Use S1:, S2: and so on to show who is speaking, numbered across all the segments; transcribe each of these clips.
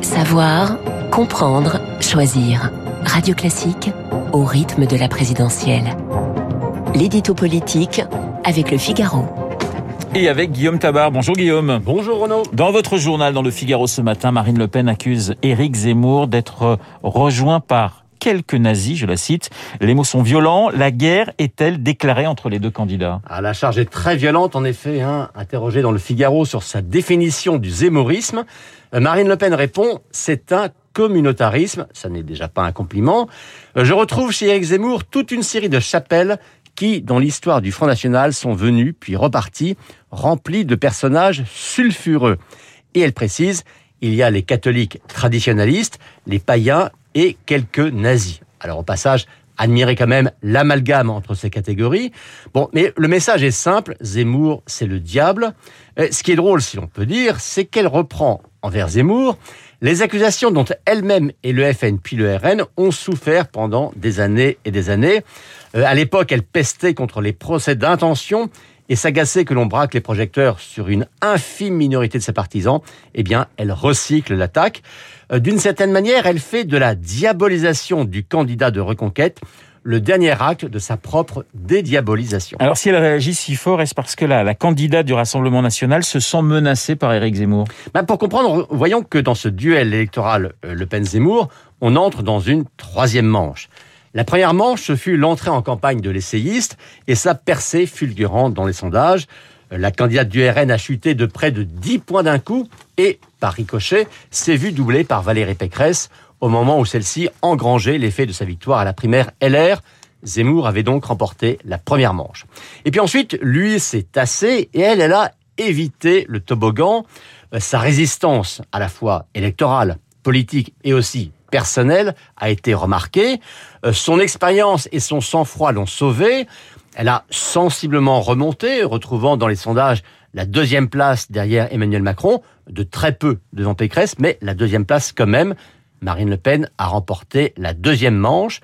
S1: Savoir, comprendre, choisir. Radio Classique au rythme de la présidentielle. L'édito politique avec le Figaro.
S2: Et avec Guillaume Tabar. Bonjour Guillaume.
S3: Bonjour Renaud.
S2: Dans votre journal dans le Figaro ce matin, Marine Le Pen accuse Éric Zemmour d'être rejoint par quelques nazis, je la cite. Les mots sont violents. La guerre est-elle déclarée entre les deux candidats?
S3: Ah, La charge est très violente, en effet. Hein. Interrogé dans le Figaro sur sa définition du zémorisme, euh, Marine Le Pen répond c'est un communautarisme. Ça n'est déjà pas un compliment. Euh, je retrouve chez Éric Zemmour toute une série de chapelles qui, dans l'histoire du Front National, sont venues puis reparties, remplies de personnages sulfureux. Et elle précise, il y a les catholiques traditionnalistes, les païens et quelques nazis. Alors au passage, admirez quand même l'amalgame entre ces catégories. Bon, mais le message est simple, Zemmour, c'est le diable. Euh, ce qui est drôle, si l'on peut dire, c'est qu'elle reprend envers Zemmour les accusations dont elle-même et le FN puis le RN ont souffert pendant des années et des années. Euh, à l'époque, elle pestait contre les procès d'intention et s'agaçait que l'on braque les projecteurs sur une infime minorité de ses partisans. Eh bien, elle recycle l'attaque. Euh, d'une certaine manière, elle fait de la diabolisation du candidat de reconquête le dernier acte de sa propre dédiabolisation.
S2: Alors si elle réagit si fort, est-ce parce que la, la candidate du Rassemblement national se sent menacée par Éric Zemmour?
S3: Ben Pour comprendre, voyons que dans ce duel électoral euh, Le Pen-Zemmour, on entre dans une troisième manche. La première manche, ce fut l'entrée en campagne de l'essayiste et sa percée fulgurante dans les sondages. La candidate du RN a chuté de près de 10 points d'un coup et, par ricochet, s'est vue doublée par Valérie Pécresse au moment où celle-ci engrangeait l'effet de sa victoire à la primaire LR. Zemmour avait donc remporté la première manche. Et puis ensuite, lui s'est tassé et elle, elle a évité le toboggan. Euh, sa résistance, à la fois électorale, politique et aussi personnelle, a été remarquée. Euh, son expérience et son sang-froid l'ont sauvée. Elle a sensiblement remonté, retrouvant dans les sondages la deuxième place derrière Emmanuel Macron, de très peu devant Pécresse, mais la deuxième place quand même. Marine Le Pen a remporté la deuxième manche.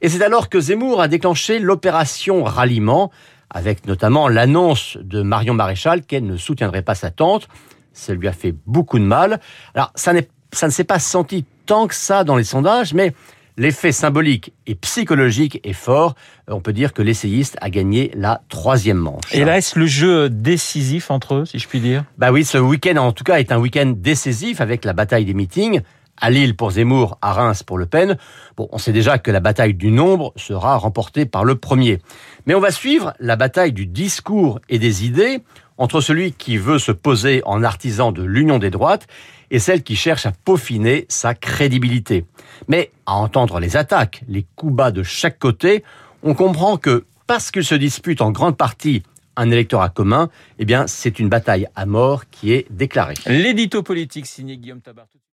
S3: Et c'est alors que Zemmour a déclenché l'opération ralliement, avec notamment l'annonce de Marion Maréchal qu'elle ne soutiendrait pas sa tante. Ça lui a fait beaucoup de mal. Alors, ça, ça ne s'est pas senti tant que ça dans les sondages, mais l'effet symbolique et psychologique est fort. On peut dire que l'essayiste a gagné la troisième manche.
S2: Et là, est-ce le jeu décisif entre eux, si je puis dire?
S3: Bah oui, ce week-end en tout cas est un week-end décisif avec la bataille des meetings à Lille pour Zemmour, à Reims pour Le Pen. Bon, on sait déjà que la bataille du nombre sera remportée par le premier. Mais on va suivre la bataille du discours et des idées entre celui qui veut se poser en artisan de l'union des droites et celle qui cherche à peaufiner sa crédibilité. Mais à entendre les attaques, les coups bas de chaque côté, on comprend que parce qu'ils se disputent en grande partie un électorat commun, eh bien, c'est une bataille à mort qui est déclarée.
S2: L'édito politique signé Guillaume.